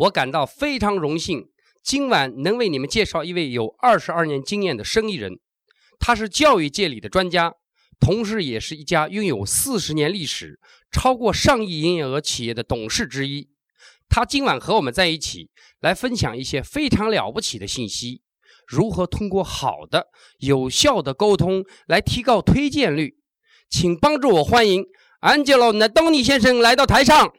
我感到非常荣幸，今晚能为你们介绍一位有二十二年经验的生意人。他是教育界里的专家，同时也是一家拥有四十年历史、超过上亿营业额企业的董事之一。他今晚和我们在一起，来分享一些非常了不起的信息：如何通过好的、有效的沟通来提高推荐率。请帮助我欢迎 Angelo Nadoni 先生来到台上。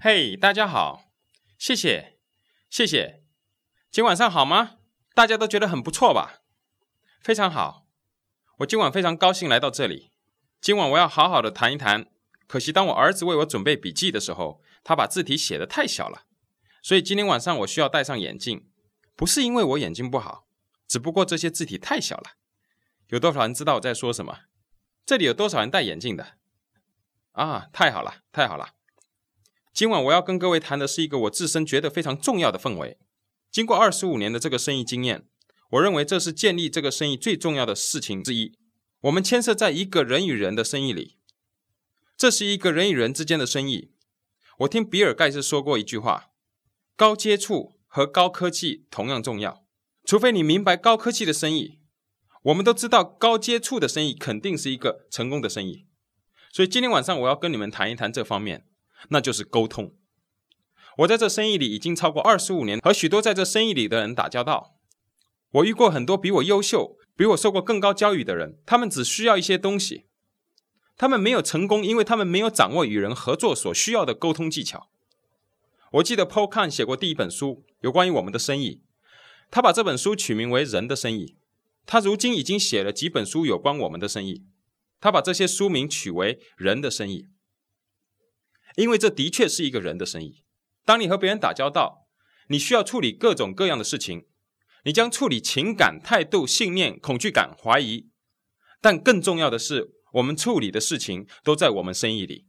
嘿，大家好，谢谢，谢谢。今晚上好吗？大家都觉得很不错吧？非常好。我今晚非常高兴来到这里。今晚我要好好的谈一谈。可惜当我儿子为我准备笔记的时候，他把字体写得太小了，所以今天晚上我需要戴上眼镜。不是因为我眼睛不好，只不过这些字体太小了。有多少人知道我在说什么？这里有多少人戴眼镜的？啊，太好了，太好了。今晚我要跟各位谈的是一个我自身觉得非常重要的氛围。经过二十五年的这个生意经验，我认为这是建立这个生意最重要的事情之一。我们牵涉在一个人与人的生意里，这是一个人与人之间的生意。我听比尔盖茨说过一句话：高接触和高科技同样重要。除非你明白高科技的生意，我们都知道高接触的生意肯定是一个成功的生意。所以今天晚上我要跟你们谈一谈这方面。那就是沟通。我在这生意里已经超过二十五年，和许多在这生意里的人打交道。我遇过很多比我优秀、比我受过更高教育的人，他们只需要一些东西，他们没有成功，因为他们没有掌握与人合作所需要的沟通技巧。我记得 Paul Kahn 写过第一本书，有关于我们的生意，他把这本书取名为《人的生意》。他如今已经写了几本书有关我们的生意，他把这些书名取为《人的生意》。因为这的确是一个人的生意。当你和别人打交道，你需要处理各种各样的事情，你将处理情感、态度、信念、恐惧感、怀疑。但更重要的是，我们处理的事情都在我们生意里。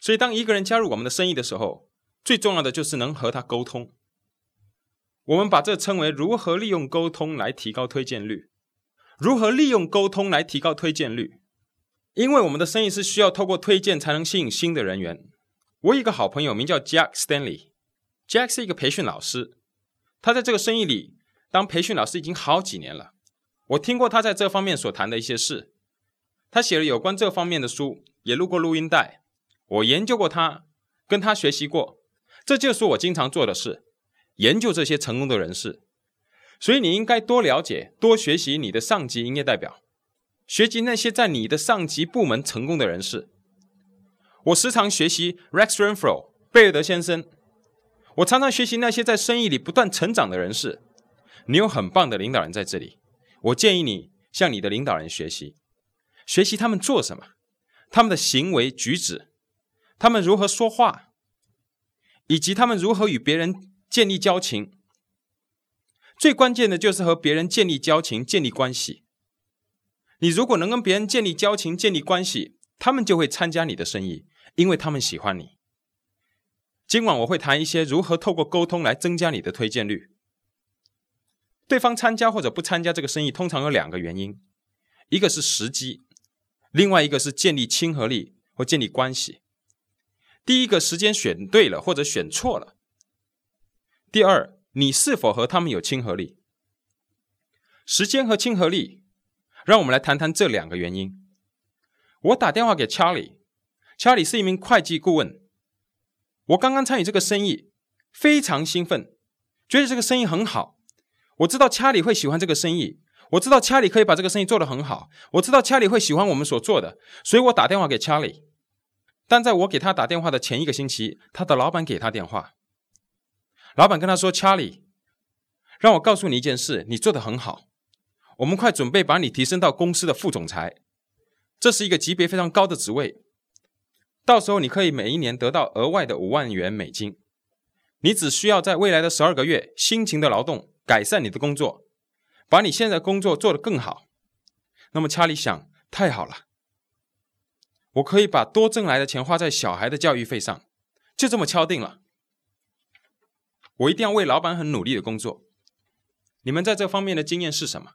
所以，当一个人加入我们的生意的时候，最重要的就是能和他沟通。我们把这称为如何利用沟通来提高推荐率。如何利用沟通来提高推荐率？因为我们的生意是需要透过推荐才能吸引新的人员。我有一个好朋友名叫 Jack Stanley，Jack 是一个培训老师，他在这个生意里当培训老师已经好几年了。我听过他在这方面所谈的一些事，他写了有关这方面的书，也录过录音带。我研究过他，跟他学习过，这就是我经常做的事，研究这些成功的人士。所以你应该多了解、多学习你的上级营业代表。学习那些在你的上级部门成功的人士。我时常学习 Rex Renfro 贝尔德先生。我常常学习那些在生意里不断成长的人士。你有很棒的领导人在这里，我建议你向你的领导人学习，学习他们做什么，他们的行为举止，他们如何说话，以及他们如何与别人建立交情。最关键的就是和别人建立交情、建立关系。你如果能跟别人建立交情、建立关系，他们就会参加你的生意，因为他们喜欢你。今晚我会谈一些如何透过沟通来增加你的推荐率。对方参加或者不参加这个生意，通常有两个原因：一个是时机，另外一个是建立亲和力或建立关系。第一个时间选对了或者选错了；第二，你是否和他们有亲和力？时间和亲和力。让我们来谈谈这两个原因。我打电话给查理，查理是一名会计顾问。我刚刚参与这个生意，非常兴奋，觉得这个生意很好。我知道查理会喜欢这个生意，我知道查理可以把这个生意做得很好，我知道查理会喜欢我们所做的，所以我打电话给查理。但在我给他打电话的前一个星期，他的老板给他电话，老板跟他说：“查理，让我告诉你一件事，你做得很好。”我们快准备把你提升到公司的副总裁，这是一个级别非常高的职位。到时候你可以每一年得到额外的五万元美金。你只需要在未来的十二个月辛勤的劳动，改善你的工作，把你现在工作做得更好。那么查理想，太好了，我可以把多挣来的钱花在小孩的教育费上，就这么敲定了。我一定要为老板很努力的工作。你们在这方面的经验是什么？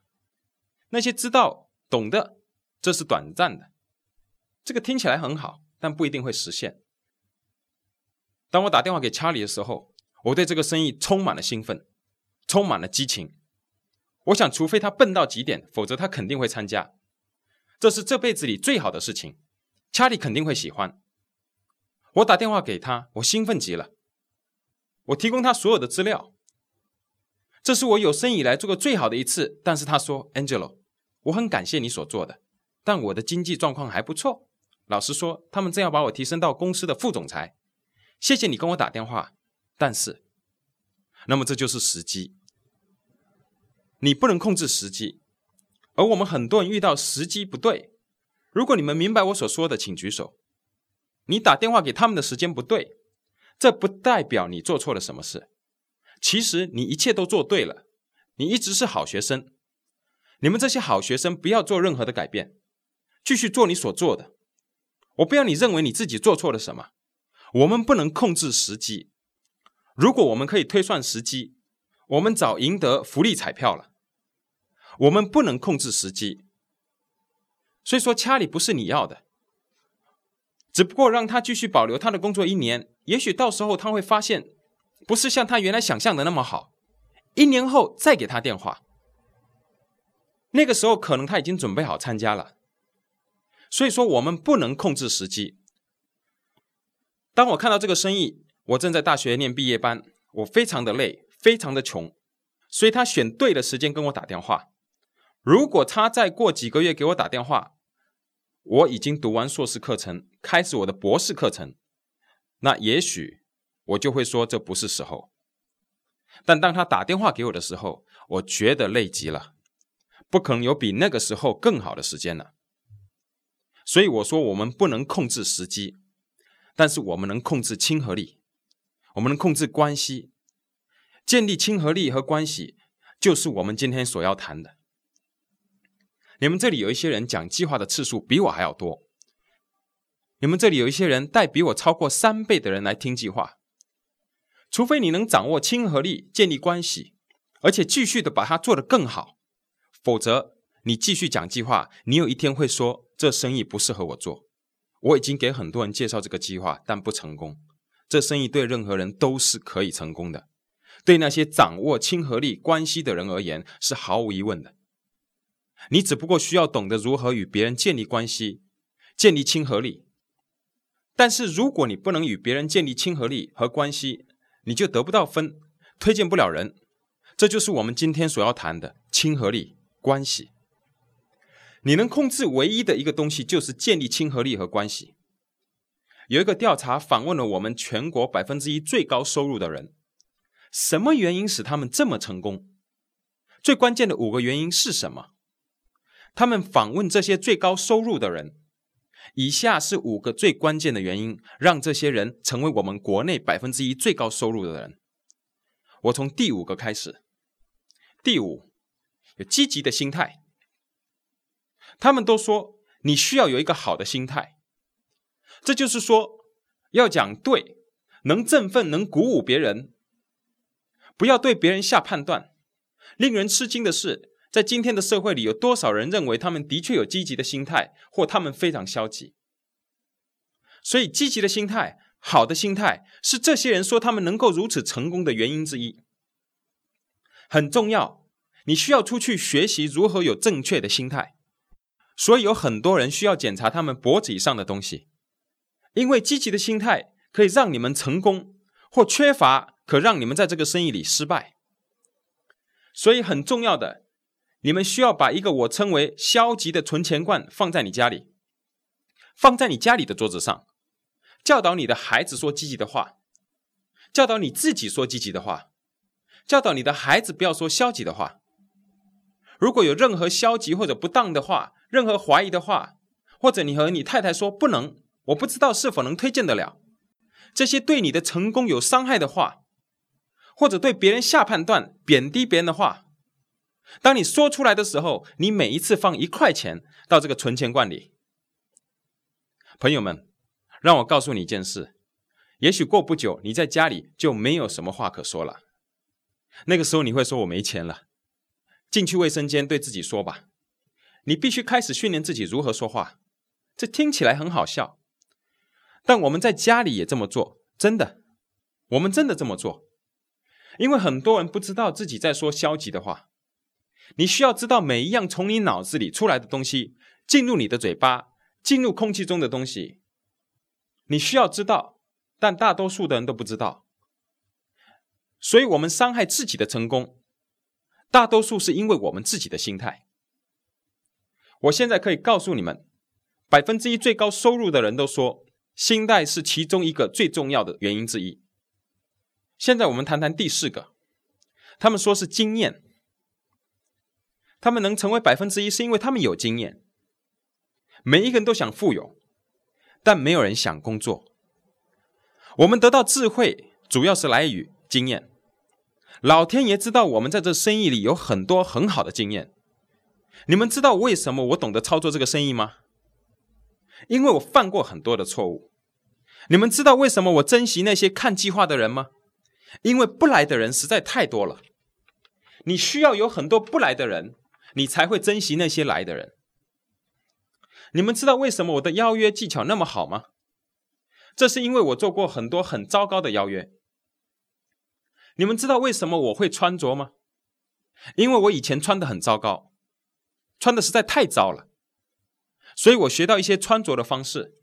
那些知道懂的，这是短暂的。这个听起来很好，但不一定会实现。当我打电话给查理的时候，我对这个生意充满了兴奋，充满了激情。我想，除非他笨到极点，否则他肯定会参加。这是这辈子里最好的事情，查理肯定会喜欢。我打电话给他，我兴奋极了。我提供他所有的资料，这是我有生以来做过最好的一次。但是他说：“Angelo，我很感谢你所做的，但我的经济状况还不错。老实说，他们正要把我提升到公司的副总裁。谢谢你跟我打电话，但是，那么这就是时机。你不能控制时机，而我们很多人遇到时机不对。如果你们明白我所说的，请举手。你打电话给他们的时间不对。”这不代表你做错了什么事，其实你一切都做对了，你一直是好学生。你们这些好学生不要做任何的改变，继续做你所做的。我不要你认为你自己做错了什么。我们不能控制时机，如果我们可以推算时机，我们早赢得福利彩票了。我们不能控制时机，所以说查理不是你要的。只不过让他继续保留他的工作一年，也许到时候他会发现，不是像他原来想象的那么好。一年后再给他电话，那个时候可能他已经准备好参加了。所以说，我们不能控制时机。当我看到这个生意，我正在大学念毕业班，我非常的累，非常的穷，所以他选对了时间跟我打电话。如果他再过几个月给我打电话，我已经读完硕士课程，开始我的博士课程，那也许我就会说这不是时候。但当他打电话给我的时候，我觉得累极了，不可能有比那个时候更好的时间了。所以我说，我们不能控制时机，但是我们能控制亲和力，我们能控制关系，建立亲和力和关系，就是我们今天所要谈的。你们这里有一些人讲计划的次数比我还要多。你们这里有一些人带比我超过三倍的人来听计划。除非你能掌握亲和力，建立关系，而且继续的把它做得更好，否则你继续讲计划，你有一天会说这生意不适合我做。我已经给很多人介绍这个计划，但不成功。这生意对任何人都是可以成功的，对那些掌握亲和力关系的人而言是毫无疑问的。你只不过需要懂得如何与别人建立关系，建立亲和力。但是如果你不能与别人建立亲和力和关系，你就得不到分，推荐不了人。这就是我们今天所要谈的亲和力关系。你能控制唯一的一个东西，就是建立亲和力和关系。有一个调查访问了我们全国百分之一最高收入的人，什么原因使他们这么成功？最关键的五个原因是什么？他们访问这些最高收入的人，以下是五个最关键的原因，让这些人成为我们国内百分之一最高收入的人。我从第五个开始。第五，有积极的心态。他们都说你需要有一个好的心态，这就是说要讲对，能振奋，能鼓舞别人，不要对别人下判断。令人吃惊的是。在今天的社会里，有多少人认为他们的确有积极的心态，或他们非常消极？所以，积极的心态、好的心态，是这些人说他们能够如此成功的原因之一。很重要，你需要出去学习如何有正确的心态。所以，有很多人需要检查他们脖子以上的东西，因为积极的心态可以让你们成功，或缺乏可让你们在这个生意里失败。所以，很重要的。你们需要把一个我称为消极的存钱罐放在你家里，放在你家里的桌子上，教导你的孩子说积极的话，教导你自己说积极的话，教导你的孩子不要说消极的话。如果有任何消极或者不当的话，任何怀疑的话，或者你和你太太说不能，我不知道是否能推荐得了，这些对你的成功有伤害的话，或者对别人下判断、贬低别人的话。当你说出来的时候，你每一次放一块钱到这个存钱罐里。朋友们，让我告诉你一件事：也许过不久，你在家里就没有什么话可说了。那个时候，你会说我没钱了。进去卫生间对自己说吧，你必须开始训练自己如何说话。这听起来很好笑，但我们在家里也这么做，真的，我们真的这么做。因为很多人不知道自己在说消极的话。你需要知道每一样从你脑子里出来的东西，进入你的嘴巴，进入空气中的东西，你需要知道，但大多数的人都不知道。所以，我们伤害自己的成功，大多数是因为我们自己的心态。我现在可以告诉你们，百分之一最高收入的人都说，心态是其中一个最重要的原因之一。现在我们谈谈第四个，他们说是经验。他们能成为百分之一，是因为他们有经验。每一个人都想富有，但没有人想工作。我们得到智慧，主要是来于经验。老天爷知道我们在这生意里有很多很好的经验。你们知道为什么我懂得操作这个生意吗？因为我犯过很多的错误。你们知道为什么我珍惜那些看计划的人吗？因为不来的人实在太多了。你需要有很多不来的人。你才会珍惜那些来的人。你们知道为什么我的邀约技巧那么好吗？这是因为我做过很多很糟糕的邀约。你们知道为什么我会穿着吗？因为我以前穿的很糟糕，穿的实在太糟了，所以我学到一些穿着的方式。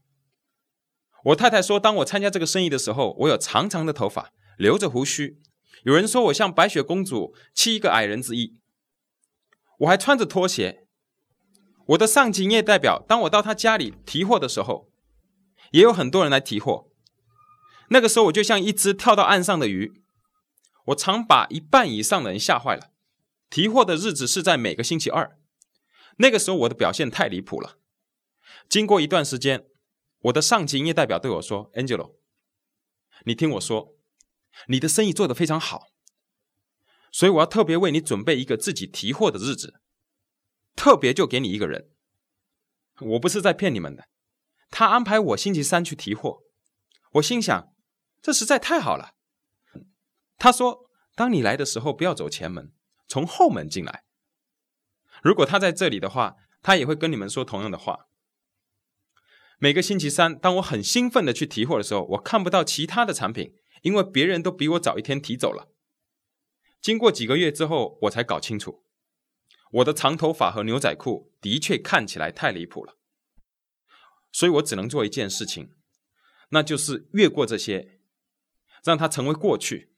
我太太说，当我参加这个生意的时候，我有长长的头发，留着胡须。有人说我像白雪公主，七个矮人之一。我还穿着拖鞋。我的上级业代表，当我到他家里提货的时候，也有很多人来提货。那个时候，我就像一只跳到岸上的鱼，我常把一半以上的人吓坏了。提货的日子是在每个星期二。那个时候，我的表现太离谱了。经过一段时间，我的上级营业代表对我说：“Angelo，你听我说，你的生意做得非常好。”所以我要特别为你准备一个自己提货的日子，特别就给你一个人。我不是在骗你们的，他安排我星期三去提货。我心想，这实在太好了。他说，当你来的时候，不要走前门，从后门进来。如果他在这里的话，他也会跟你们说同样的话。每个星期三，当我很兴奋的去提货的时候，我看不到其他的产品，因为别人都比我早一天提走了。经过几个月之后，我才搞清楚，我的长头发和牛仔裤的确看起来太离谱了，所以我只能做一件事情，那就是越过这些，让它成为过去。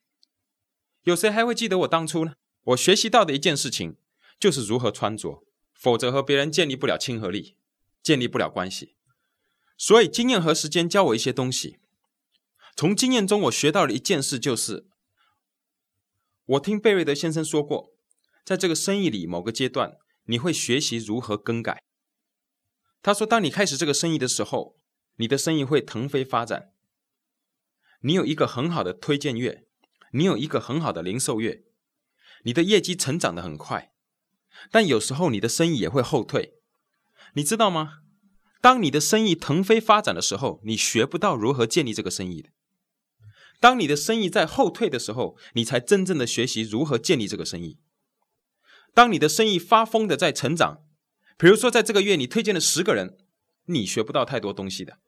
有谁还会记得我当初呢？我学习到的一件事情就是如何穿着，否则和别人建立不了亲和力，建立不了关系。所以经验和时间教我一些东西，从经验中我学到了一件事，就是。我听贝瑞德先生说过，在这个生意里某个阶段，你会学习如何更改。他说，当你开始这个生意的时候，你的生意会腾飞发展。你有一个很好的推荐月，你有一个很好的零售月，你的业绩成长的很快。但有时候你的生意也会后退，你知道吗？当你的生意腾飞发展的时候，你学不到如何建立这个生意的。当你的生意在后退的时候，你才真正的学习如何建立这个生意。当你的生意发疯的在成长，比如说在这个月你推荐了十个人，你学不到太多东西的。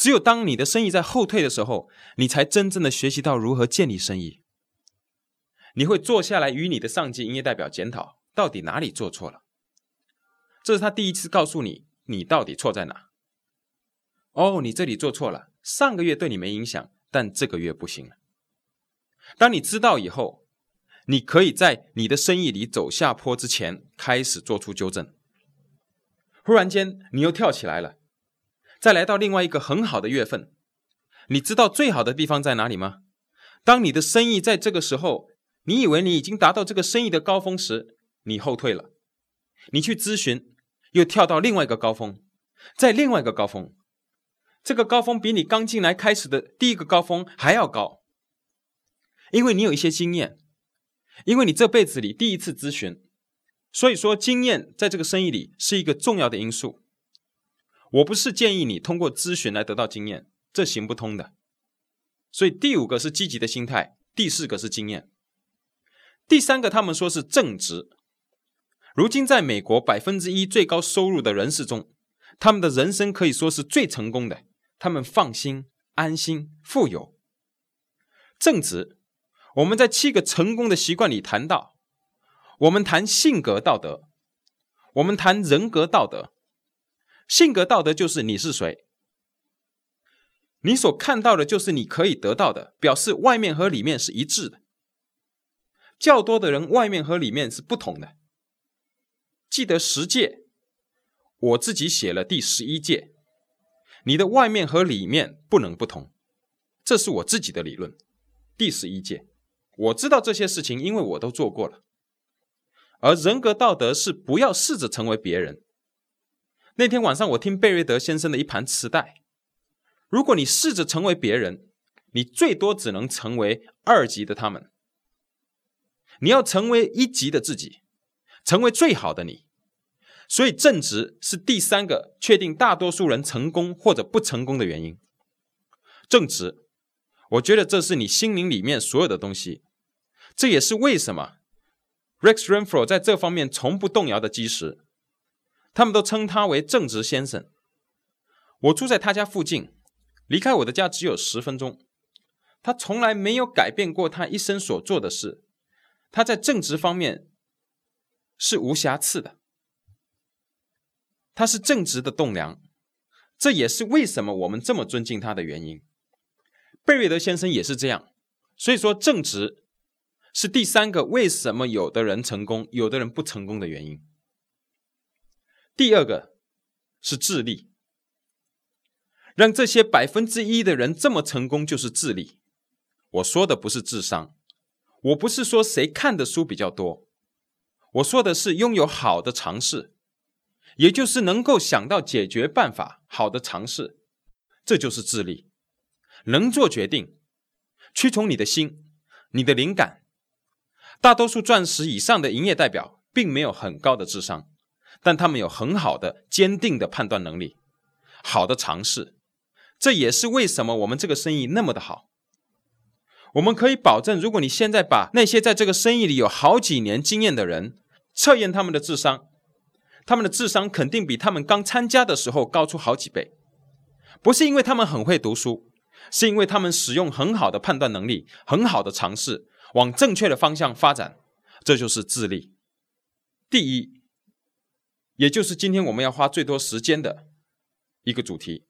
只有当你的生意在后退的时候，你才真正的学习到如何建立生意。你会坐下来与你的上级营业代表检讨，到底哪里做错了。这是他第一次告诉你，你到底错在哪。哦，你这里做错了，上个月对你没影响。但这个月不行。当你知道以后，你可以在你的生意里走下坡之前开始做出纠正。忽然间，你又跳起来了，再来到另外一个很好的月份。你知道最好的地方在哪里吗？当你的生意在这个时候，你以为你已经达到这个生意的高峰时，你后退了。你去咨询，又跳到另外一个高峰，在另外一个高峰。这个高峰比你刚进来开始的第一个高峰还要高，因为你有一些经验，因为你这辈子里第一次咨询，所以说经验在这个生意里是一个重要的因素。我不是建议你通过咨询来得到经验，这行不通的。所以第五个是积极的心态，第四个是经验，第三个他们说是正直。如今在美国百分之一最高收入的人士中，他们的人生可以说是最成功的。他们放心、安心、富有。正直，我们在七个成功的习惯里谈到，我们谈性格道德，我们谈人格道德。性格道德就是你是谁，你所看到的就是你可以得到的，表示外面和里面是一致的。较多的人外面和里面是不同的。记得十诫，我自己写了第十一诫，你的外面和里面不能不同，这是我自己的理论。第十一诫，我知道这些事情，因为我都做过了。而人格道德是不要试着成为别人。那天晚上，我听贝瑞德先生的一盘磁带。如果你试着成为别人，你最多只能成为二级的他们。你要成为一级的自己，成为最好的你。所以，正直是第三个确定大多数人成功或者不成功的原因。正直，我觉得这是你心灵里面所有的东西。这也是为什么 Rex Renfro 在这方面从不动摇的基石。他们都称他为正直先生。我住在他家附近，离开我的家只有十分钟。他从来没有改变过他一生所做的事。他在正直方面是无瑕疵的。他是正直的栋梁，这也是为什么我们这么尊敬他的原因。贝瑞德先生也是这样。所以说，正直是第三个为什么有的人成功，有的人不成功的原因。第二个是智力，让这些百分之一的人这么成功，就是智力。我说的不是智商，我不是说谁看的书比较多，我说的是拥有好的尝试，也就是能够想到解决办法，好的尝试，这就是智力。能做决定，屈从你的心，你的灵感。大多数钻石以上的营业代表，并没有很高的智商。但他们有很好的、坚定的判断能力，好的尝试，这也是为什么我们这个生意那么的好。我们可以保证，如果你现在把那些在这个生意里有好几年经验的人测验他们的智商，他们的智商肯定比他们刚参加的时候高出好几倍。不是因为他们很会读书，是因为他们使用很好的判断能力、很好的尝试，往正确的方向发展，这就是智力。第一。也就是今天我们要花最多时间的一个主题，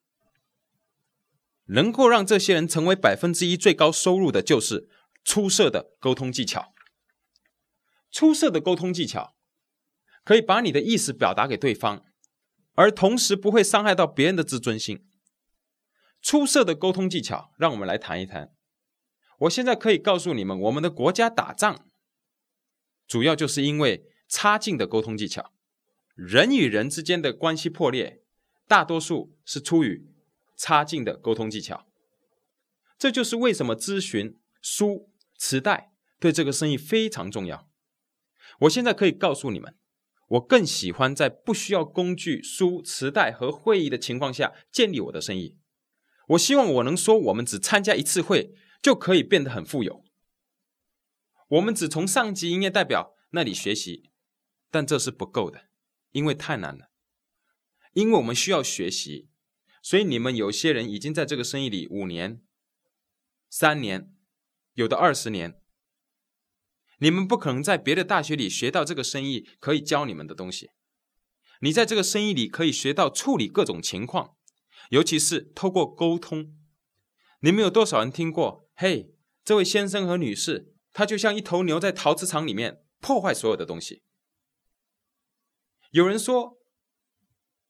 能够让这些人成为百分之一最高收入的，就是出色的沟通技巧。出色的沟通技巧可以把你的意思表达给对方，而同时不会伤害到别人的自尊心。出色的沟通技巧，让我们来谈一谈。我现在可以告诉你们，我们的国家打仗主要就是因为差劲的沟通技巧。人与人之间的关系破裂，大多数是出于差劲的沟通技巧。这就是为什么咨询书、磁带对这个生意非常重要。我现在可以告诉你们，我更喜欢在不需要工具、书、磁带和会议的情况下建立我的生意。我希望我能说，我们只参加一次会就可以变得很富有。我们只从上级营业代表那里学习，但这是不够的。因为太难了，因为我们需要学习，所以你们有些人已经在这个生意里五年、三年，有的二十年。你们不可能在别的大学里学到这个生意可以教你们的东西。你在这个生意里可以学到处理各种情况，尤其是透过沟通。你们有多少人听过？嘿，这位先生和女士，他就像一头牛在陶瓷厂里面破坏所有的东西。有人说，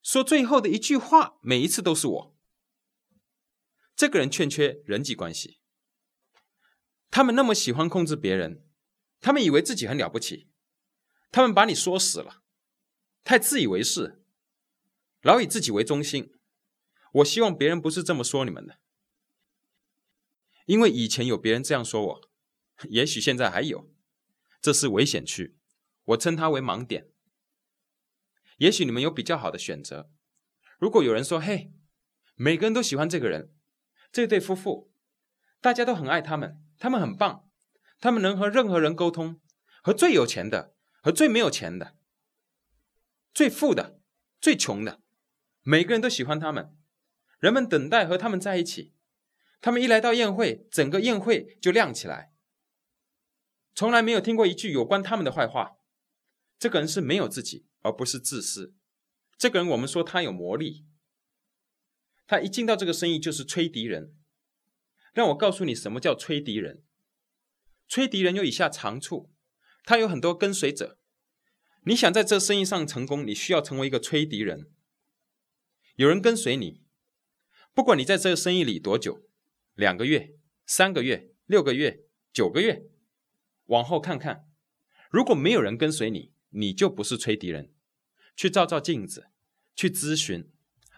说最后的一句话，每一次都是我。这个人欠缺人际关系。他们那么喜欢控制别人，他们以为自己很了不起，他们把你说死了，太自以为是，老以自己为中心。我希望别人不是这么说你们的，因为以前有别人这样说我，也许现在还有，这是危险区，我称它为盲点。也许你们有比较好的选择。如果有人说：“嘿，每个人都喜欢这个人，这对夫妇，大家都很爱他们，他们很棒，他们能和任何人沟通，和最有钱的，和最没有钱的，最富的，最穷的，每个人都喜欢他们。人们等待和他们在一起。他们一来到宴会，整个宴会就亮起来。从来没有听过一句有关他们的坏话。这个人是没有自己，而不是自私。这个人，我们说他有魔力。他一进到这个生意就是吹笛人。让我告诉你什么叫吹笛人。吹笛人有以下长处：他有很多跟随者。你想在这生意上成功，你需要成为一个吹笛人。有人跟随你，不管你在这个生意里多久，两个月、三个月、六个月、九个月，往后看看，如果没有人跟随你，你就不是吹笛人。去照照镜子，去咨询，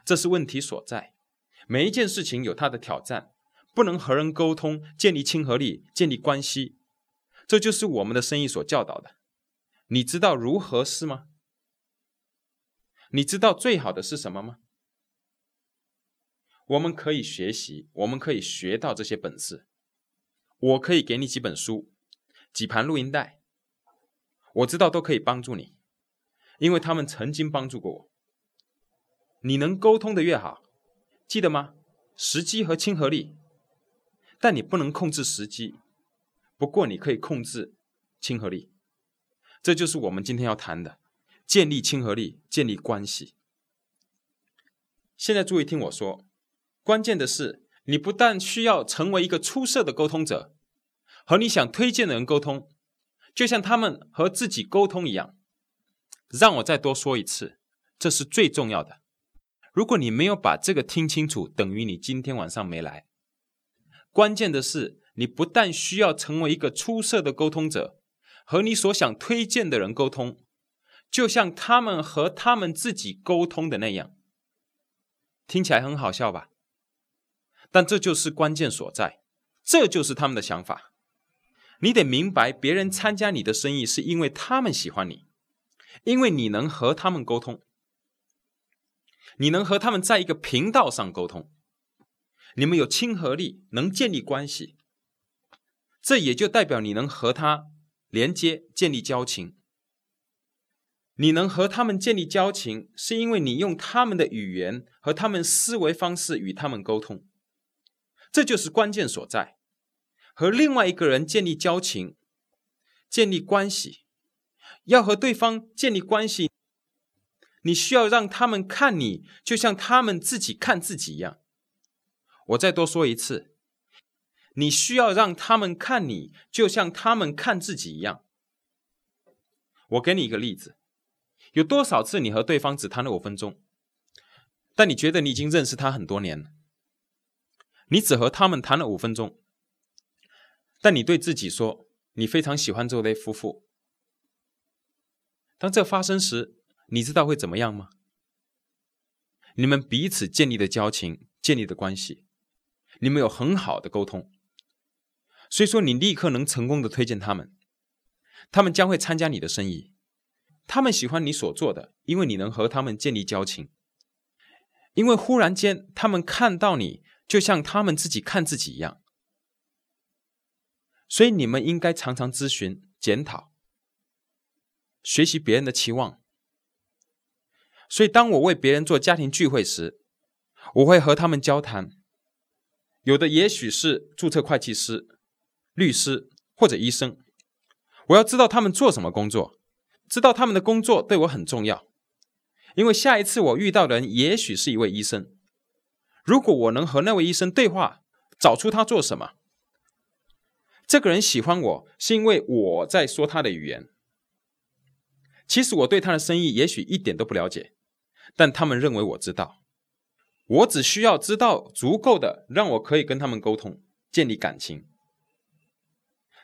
这是问题所在。每一件事情有它的挑战，不能和人沟通，建立亲和力，建立关系，这就是我们的生意所教导的。你知道如何是吗？你知道最好的是什么吗？我们可以学习，我们可以学到这些本事。我可以给你几本书，几盘录音带，我知道都可以帮助你，因为他们曾经帮助过我。你能沟通的越好，记得吗？时机和亲和力，但你不能控制时机，不过你可以控制亲和力。这就是我们今天要谈的：建立亲和力，建立关系。现在注意听我说，关键的是，你不但需要成为一个出色的沟通者，和你想推荐的人沟通，就像他们和自己沟通一样。让我再多说一次，这是最重要的。如果你没有把这个听清楚，等于你今天晚上没来。关键的是，你不但需要成为一个出色的沟通者。和你所想推荐的人沟通，就像他们和他们自己沟通的那样，听起来很好笑吧？但这就是关键所在，这就是他们的想法。你得明白，别人参加你的生意是因为他们喜欢你，因为你能和他们沟通，你能和他们在一个频道上沟通，你们有亲和力，能建立关系，这也就代表你能和他。连接建立交情，你能和他们建立交情，是因为你用他们的语言和他们思维方式与他们沟通，这就是关键所在。和另外一个人建立交情、建立关系，要和对方建立关系，你需要让他们看你，就像他们自己看自己一样。我再多说一次。你需要让他们看你，就像他们看自己一样。我给你一个例子：有多少次你和对方只谈了五分钟，但你觉得你已经认识他很多年了？你只和他们谈了五分钟，但你对自己说你非常喜欢这对夫妇。当这发生时，你知道会怎么样吗？你们彼此建立的交情、建立的关系，你们有很好的沟通。所以说，你立刻能成功的推荐他们，他们将会参加你的生意。他们喜欢你所做的，因为你能和他们建立交情。因为忽然间，他们看到你，就像他们自己看自己一样。所以，你们应该常常咨询、检讨、学习别人的期望。所以，当我为别人做家庭聚会时，我会和他们交谈。有的也许是注册会计师。律师或者医生，我要知道他们做什么工作，知道他们的工作对我很重要，因为下一次我遇到的人也许是一位医生。如果我能和那位医生对话，找出他做什么，这个人喜欢我是因为我在说他的语言。其实我对他的生意也许一点都不了解，但他们认为我知道。我只需要知道足够的，让我可以跟他们沟通，建立感情。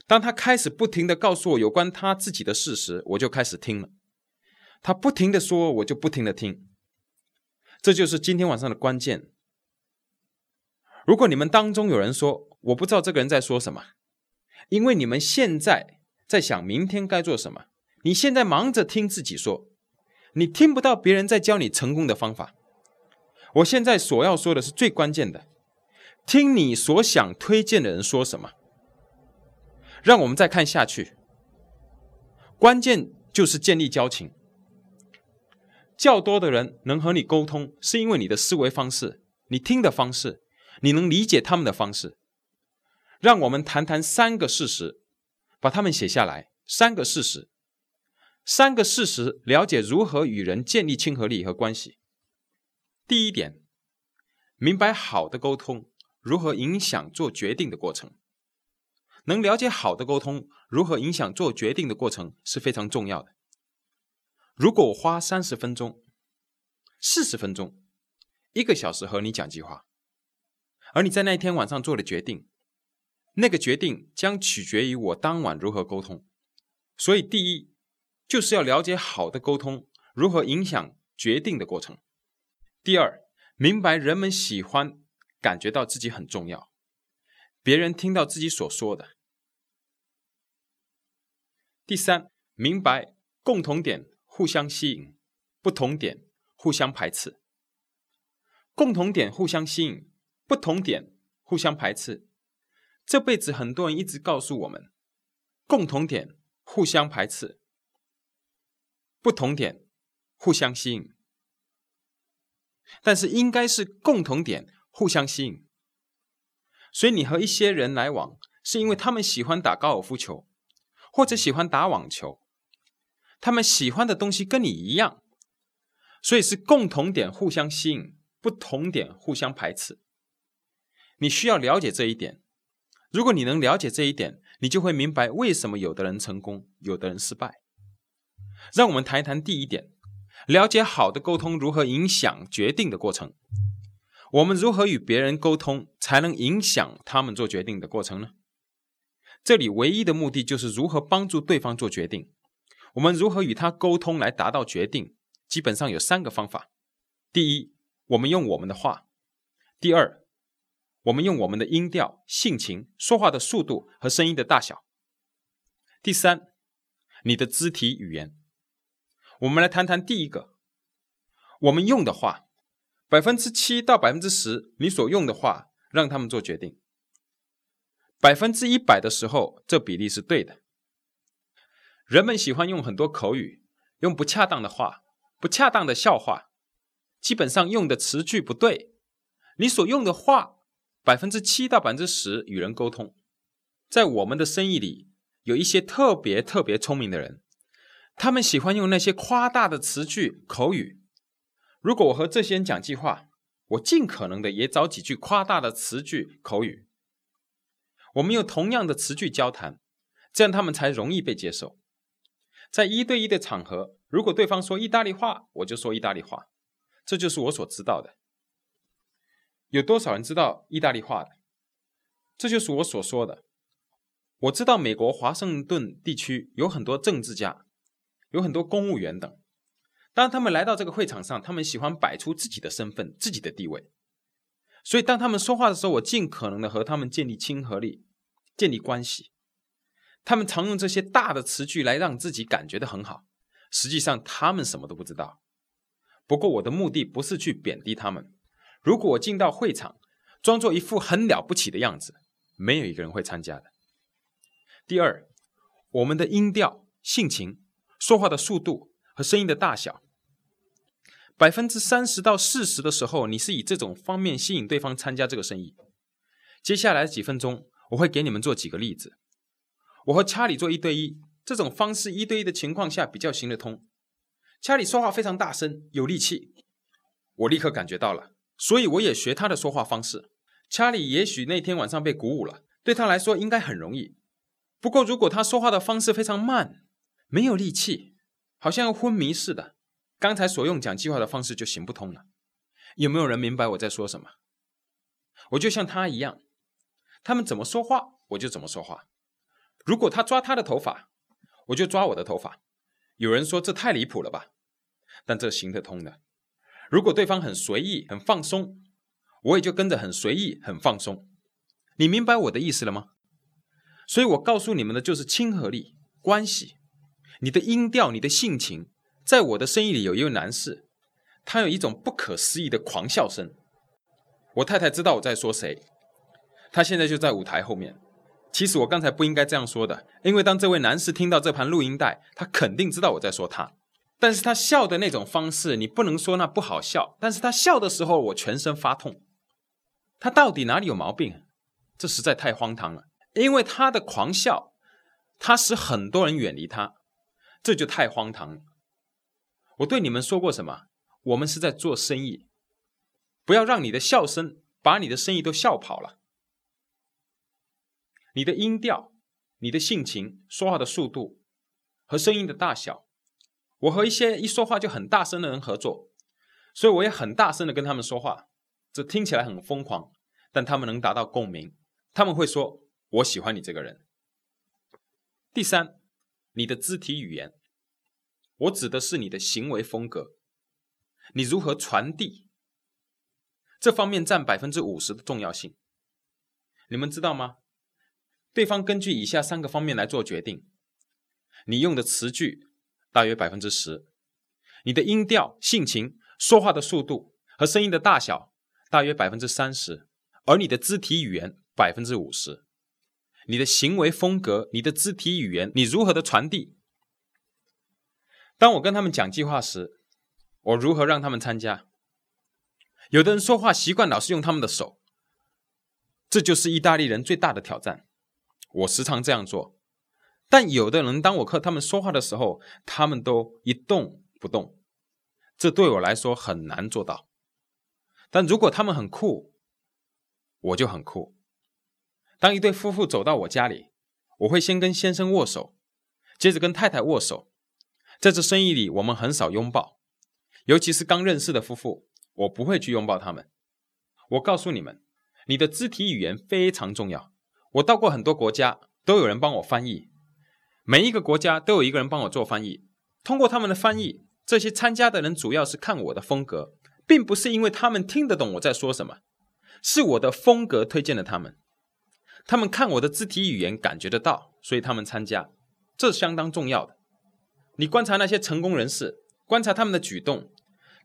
当他开始不停的告诉我有关他自己的事实，我就开始听了。他不停的说，我就不停的听。这就是今天晚上的关键。如果你们当中有人说我不知道这个人在说什么，因为你们现在在想明天该做什么，你现在忙着听自己说，你听不到别人在教你成功的方法。我现在所要说的是最关键的，听你所想推荐的人说什么。让我们再看下去，关键就是建立交情。较多的人能和你沟通，是因为你的思维方式、你听的方式，你能理解他们的方式。让我们谈谈三个事实，把它们写下来。三个事实，三个事实，了解如何与人建立亲和力和关系。第一点，明白好的沟通如何影响做决定的过程。能了解好的沟通如何影响做决定的过程是非常重要的。如果我花三十分钟、四十分钟、一个小时和你讲计划，而你在那一天晚上做的决定，那个决定将取决于我当晚如何沟通。所以，第一就是要了解好的沟通如何影响决定的过程。第二，明白人们喜欢感觉到自己很重要，别人听到自己所说的。第三，明白共同点互相吸引，不同点互相排斥。共同点互相吸引，不同点互相排斥。这辈子很多人一直告诉我们，共同点。互相排斥，不同点互相吸引，但是应该是共同点互相吸引。所以你和一些人来往，是因为他们喜欢打高尔夫球，或者喜欢打网球，他们喜欢的东西跟你一样，所以是共同点互相吸引，不同点互相排斥。你需要了解这一点。如果你能了解这一点，你就会明白为什么有的人成功，有的人失败。让我们谈一谈第一点：了解好的沟通如何影响决定的过程。我们如何与别人沟通，才能影响他们做决定的过程呢？这里唯一的目的就是如何帮助对方做决定。我们如何与他沟通来达到决定？基本上有三个方法：第一，我们用我们的话；第二，我们用我们的音调、性情、说话的速度和声音的大小。第三，你的肢体语言。我们来谈谈第一个，我们用的话，百分之七到百分之十，你所用的话让他们做决定。百分之一百的时候，这比例是对的。人们喜欢用很多口语，用不恰当的话，不恰当的笑话，基本上用的词句不对。你所用的话。百分之七到百分之十与人沟通，在我们的生意里，有一些特别特别聪明的人，他们喜欢用那些夸大的词句口语。如果我和这些人讲计划，我尽可能的也找几句夸大的词句口语。我们用同样的词句交谈，这样他们才容易被接受。在一对一的场合，如果对方说意大利话，我就说意大利话，这就是我所知道的。有多少人知道意大利话的？这就是我所说的。我知道美国华盛顿地区有很多政治家，有很多公务员等。当他们来到这个会场上，他们喜欢摆出自己的身份、自己的地位。所以，当他们说话的时候，我尽可能的和他们建立亲和力、建立关系。他们常用这些大的词句来让自己感觉的很好，实际上他们什么都不知道。不过，我的目的不是去贬低他们。如果我进到会场，装作一副很了不起的样子，没有一个人会参加的。第二，我们的音调、性情、说话的速度和声音的大小，百分之三十到四十的时候，你是以这种方面吸引对方参加这个生意。接下来几分钟，我会给你们做几个例子。我和查理做一对一，这种方式一对一的情况下比较行得通。查理说话非常大声，有力气，我立刻感觉到了。所以我也学他的说话方式。查理也许那天晚上被鼓舞了，对他来说应该很容易。不过如果他说话的方式非常慢，没有力气，好像要昏迷似的，刚才所用讲计划的方式就行不通了。有没有人明白我在说什么？我就像他一样，他们怎么说话我就怎么说话。如果他抓他的头发，我就抓我的头发。有人说这太离谱了吧？但这行得通的。如果对方很随意、很放松，我也就跟着很随意、很放松。你明白我的意思了吗？所以我告诉你们的就是亲和力、关系。你的音调、你的性情，在我的生意里有一位男士，他有一种不可思议的狂笑声。我太太知道我在说谁，他现在就在舞台后面。其实我刚才不应该这样说的，因为当这位男士听到这盘录音带，他肯定知道我在说他。但是他笑的那种方式，你不能说那不好笑。但是他笑的时候，我全身发痛，他到底哪里有毛病？这实在太荒唐了。因为他的狂笑，他使很多人远离他，这就太荒唐了。我对你们说过什么？我们是在做生意，不要让你的笑声把你的生意都笑跑了。你的音调、你的性情、说话的速度和声音的大小，我和一些一说话就很大声的人合作，所以我也很大声的跟他们说话。这听起来很疯狂，但他们能达到共鸣。他们会说：“我喜欢你这个人。”第三，你的肢体语言，我指的是你的行为风格，你如何传递，这方面占百分之五十的重要性。你们知道吗？对方根据以下三个方面来做决定：你用的词句大约百分之十，你的音调、性情、说话的速度和声音的大小。大约百分之三十，而你的肢体语言百分之五十，你的行为风格、你的肢体语言，你如何的传递？当我跟他们讲计划时，我如何让他们参加？有的人说话习惯老是用他们的手，这就是意大利人最大的挑战。我时常这样做，但有的人当我和他们说话的时候，他们都一动不动，这对我来说很难做到。但如果他们很酷，我就很酷。当一对夫妇走到我家里，我会先跟先生握手，接着跟太太握手。在这生意里，我们很少拥抱，尤其是刚认识的夫妇，我不会去拥抱他们。我告诉你们，你的肢体语言非常重要。我到过很多国家，都有人帮我翻译，每一个国家都有一个人帮我做翻译。通过他们的翻译，这些参加的人主要是看我的风格。并不是因为他们听得懂我在说什么，是我的风格推荐了他们。他们看我的肢体语言感觉得到，所以他们参加，这相当重要的。你观察那些成功人士，观察他们的举动，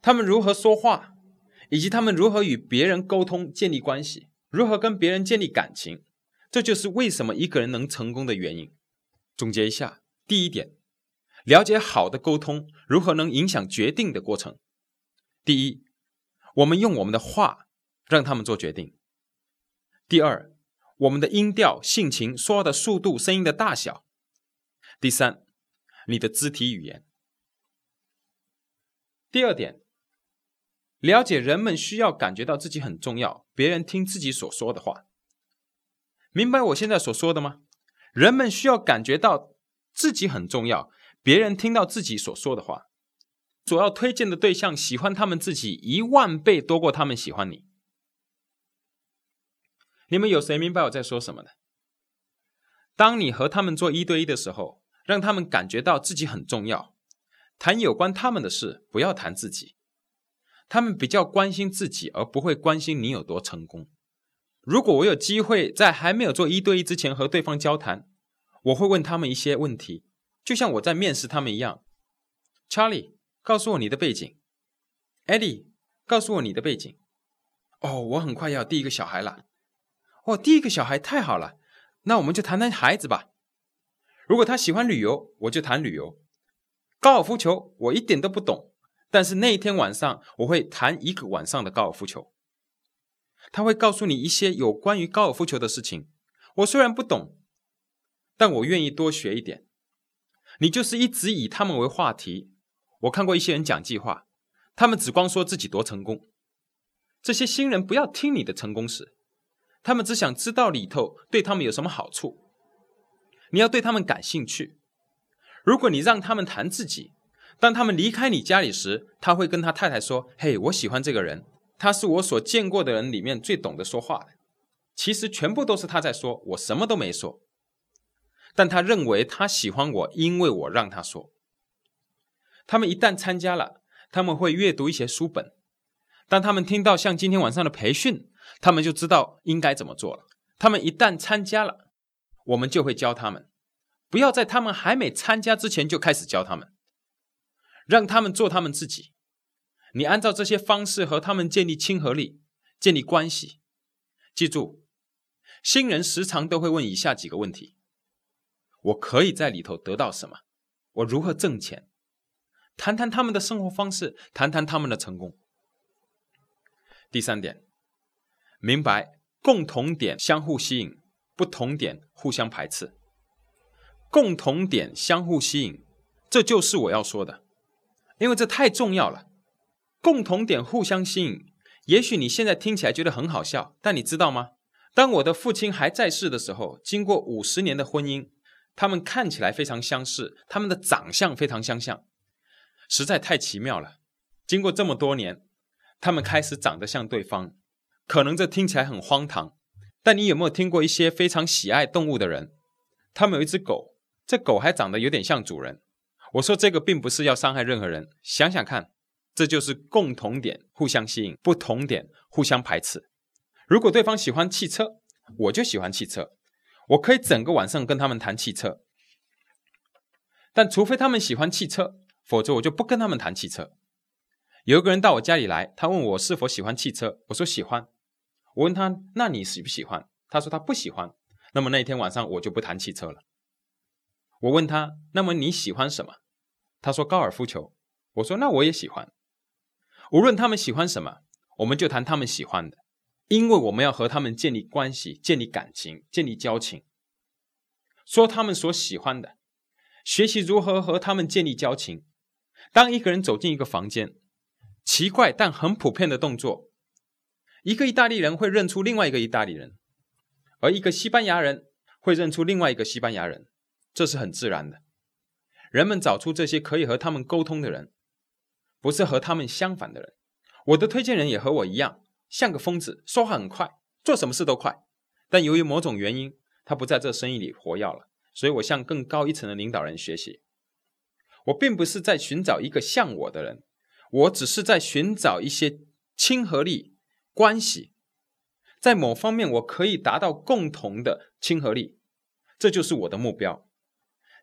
他们如何说话，以及他们如何与别人沟通、建立关系，如何跟别人建立感情，这就是为什么一个人能成功的原因。总结一下，第一点，了解好的沟通如何能影响决定的过程。第一。我们用我们的话让他们做决定。第二，我们的音调、性情、说话的速度、声音的大小。第三，你的肢体语言。第二点，了解人们需要感觉到自己很重要，别人听自己所说的话。明白我现在所说的吗？人们需要感觉到自己很重要，别人听到自己所说的话。主要推荐的对象喜欢他们自己一万倍多过他们喜欢你。你们有谁明白我在说什么呢？当你和他们做一对一的时候，让他们感觉到自己很重要，谈有关他们的事，不要谈自己。他们比较关心自己，而不会关心你有多成功。如果我有机会在还没有做一对一之前和对方交谈，我会问他们一些问题，就像我在面试他们一样。Charlie。告诉我你的背景，Eddie，告诉我你的背景。哦，我很快要第一个小孩了。哦，第一个小孩太好了，那我们就谈谈孩子吧。如果他喜欢旅游，我就谈旅游。高尔夫球我一点都不懂，但是那一天晚上我会谈一个晚上的高尔夫球。他会告诉你一些有关于高尔夫球的事情。我虽然不懂，但我愿意多学一点。你就是一直以他们为话题。我看过一些人讲计划，他们只光说自己多成功。这些新人不要听你的成功史，他们只想知道里头对他们有什么好处。你要对他们感兴趣。如果你让他们谈自己，当他们离开你家里时，他会跟他太太说：“嘿，我喜欢这个人，他是我所见过的人里面最懂得说话的。”其实全部都是他在说，我什么都没说。但他认为他喜欢我，因为我让他说。他们一旦参加了，他们会阅读一些书本。当他们听到像今天晚上的培训，他们就知道应该怎么做了。他们一旦参加了，我们就会教他们。不要在他们还没参加之前就开始教他们，让他们做他们自己。你按照这些方式和他们建立亲和力，建立关系。记住，新人时常都会问以下几个问题：我可以在里头得到什么？我如何挣钱？谈谈他们的生活方式，谈谈他们的成功。第三点，明白共同点相互吸引，不同点互相排斥。共同点相互吸引，这就是我要说的，因为这太重要了。共同点互相吸引，也许你现在听起来觉得很好笑，但你知道吗？当我的父亲还在世的时候，经过五十年的婚姻，他们看起来非常相似，他们的长相非常相像，实在太奇妙了。经过这么多年，他们开始长得像对方。可能这听起来很荒唐，但你有没有听过一些非常喜爱动物的人？他们有一只狗，这狗还长得有点像主人。我说这个并不是要伤害任何人，想想看，这就是共同点互相吸引，不同点互相排斥。如果对方喜欢汽车，我就喜欢汽车，我可以整个晚上跟他们谈汽车。但除非他们喜欢汽车，否则我就不跟他们谈汽车。有一个人到我家里来，他问我是否喜欢汽车，我说喜欢。我问他，那你喜不喜欢？他说他不喜欢。那么那天晚上我就不谈汽车了。我问他，那么你喜欢什么？他说高尔夫球。我说那我也喜欢。无论他们喜欢什么，我们就谈他们喜欢的，因为我们要和他们建立关系、建立感情、建立交情。说他们所喜欢的，学习如何和他们建立交情。当一个人走进一个房间，奇怪但很普遍的动作。一个意大利人会认出另外一个意大利人，而一个西班牙人会认出另外一个西班牙人，这是很自然的。人们找出这些可以和他们沟通的人，不是和他们相反的人。我的推荐人也和我一样，像个疯子，说话很快，做什么事都快。但由于某种原因，他不在这生意里活跃了，所以我向更高一层的领导人学习。我并不是在寻找一个像我的人，我只是在寻找一些亲和力。关系在某方面，我可以达到共同的亲和力，这就是我的目标。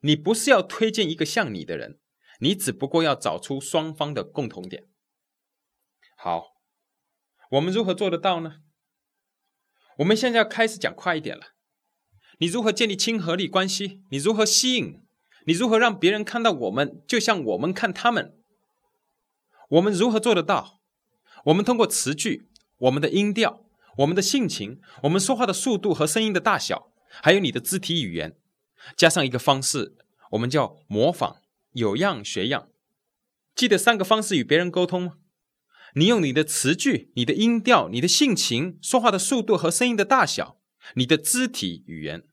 你不是要推荐一个像你的人，你只不过要找出双方的共同点。好，我们如何做得到呢？我们现在要开始讲快一点了。你如何建立亲和力关系？你如何吸引？你如何让别人看到我们，就像我们看他们？我们如何做得到？我们通过词句。我们的音调、我们的性情、我们说话的速度和声音的大小，还有你的肢体语言，加上一个方式，我们叫模仿，有样学样。记得三个方式与别人沟通吗？你用你的词句、你的音调、你的性情、说话的速度和声音的大小、你的肢体语言。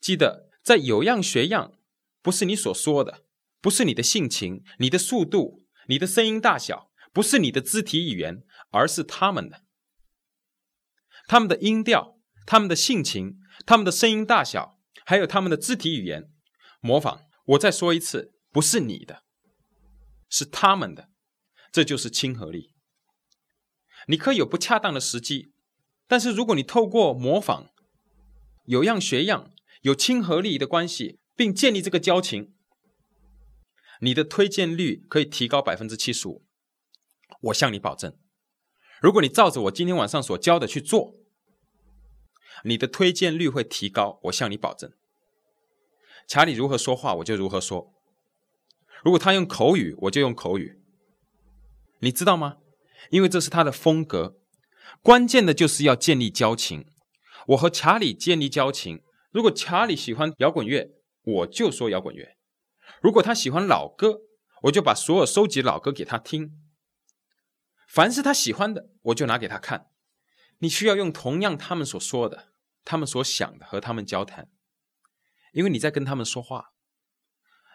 记得在有样学样，不是你所说的，不是你的性情、你的速度、你的声音大小，不是你的肢体语言。而是他们的，他们的音调、他们的性情、他们的声音大小，还有他们的肢体语言，模仿。我再说一次，不是你的，是他们的，这就是亲和力。你可以有不恰当的时机，但是如果你透过模仿，有样学样，有亲和力的关系，并建立这个交情，你的推荐率可以提高百分之七十五，我向你保证。如果你照着我今天晚上所教的去做，你的推荐率会提高，我向你保证。查理如何说话，我就如何说；如果他用口语，我就用口语。你知道吗？因为这是他的风格。关键的就是要建立交情。我和查理建立交情。如果查理喜欢摇滚乐，我就说摇滚乐；如果他喜欢老歌，我就把所有收集老歌给他听。凡是他喜欢的，我就拿给他看。你需要用同样他们所说的、他们所想的和他们交谈，因为你在跟他们说话。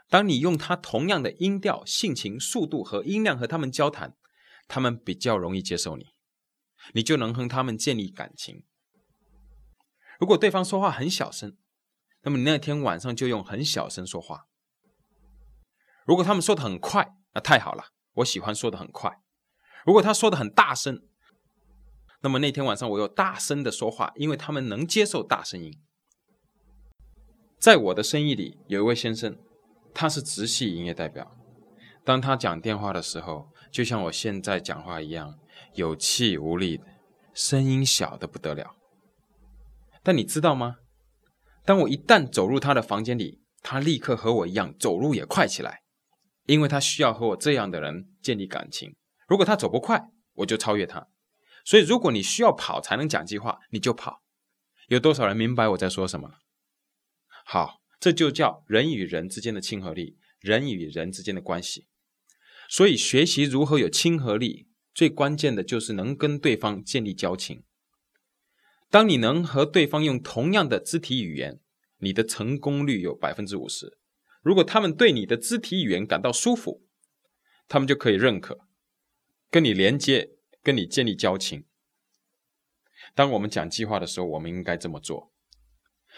当你用他同样的音调、性情、速度和音量和他们交谈，他们比较容易接受你，你就能和他们建立感情。如果对方说话很小声，那么你那天晚上就用很小声说话。如果他们说的很快，那太好了，我喜欢说的很快。如果他说的很大声，那么那天晚上我有大声的说话，因为他们能接受大声音。在我的生意里，有一位先生，他是直系营业代表。当他讲电话的时候，就像我现在讲话一样，有气无力的，声音小的不得了。但你知道吗？当我一旦走入他的房间里，他立刻和我一样走路也快起来，因为他需要和我这样的人建立感情。如果他走不快，我就超越他。所以，如果你需要跑才能讲计划，你就跑。有多少人明白我在说什么？好，这就叫人与人之间的亲和力，人与人之间的关系。所以，学习如何有亲和力，最关键的就是能跟对方建立交情。当你能和对方用同样的肢体语言，你的成功率有百分之五十。如果他们对你的肢体语言感到舒服，他们就可以认可，跟你连接，跟你建立交情。当我们讲计划的时候，我们应该这么做。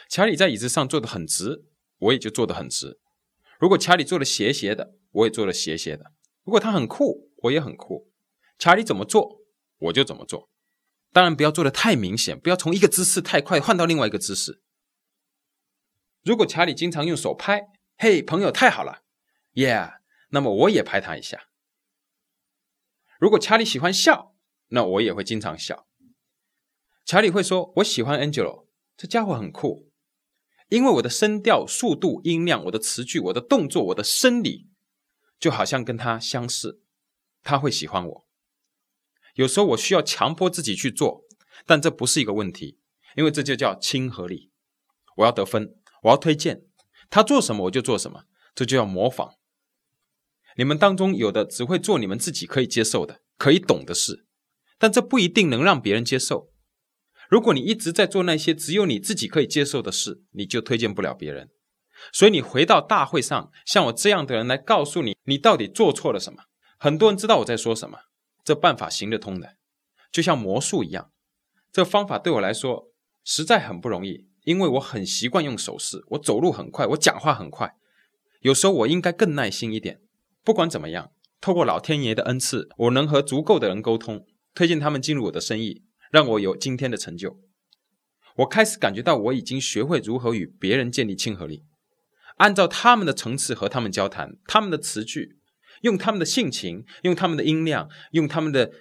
查理在椅子上坐得很直，我也就坐得很直。如果查理坐的斜斜的，我也坐的斜斜的。如果他很酷，我也很酷。查理怎么做，我就怎么做。当然，不要做的太明显，不要从一个姿势太快换到另外一个姿势。如果查理经常用手拍，嘿，朋友，太好了，Yeah。那么我也拍他一下。如果查理喜欢笑，那我也会经常笑。查理会说：“我喜欢 Angelo，这家伙很酷，因为我的声调、速度、音量、我的词句、我的动作、我的生理，就好像跟他相似，他会喜欢我。有时候我需要强迫自己去做，但这不是一个问题，因为这就叫亲和力。我要得分，我要推荐他做什么我就做什么，这就叫模仿。”你们当中有的只会做你们自己可以接受的、可以懂的事，但这不一定能让别人接受。如果你一直在做那些只有你自己可以接受的事，你就推荐不了别人。所以你回到大会上，像我这样的人来告诉你，你到底做错了什么。很多人知道我在说什么，这办法行得通的，就像魔术一样。这方法对我来说实在很不容易，因为我很习惯用手势，我走路很快，我讲话很快。有时候我应该更耐心一点。不管怎么样，透过老天爷的恩赐，我能和足够的人沟通，推荐他们进入我的生意，让我有今天的成就。我开始感觉到我已经学会如何与别人建立亲和力，按照他们的层次和他们交谈，他们的词句，用他们的性情，用他们的音量，用他们的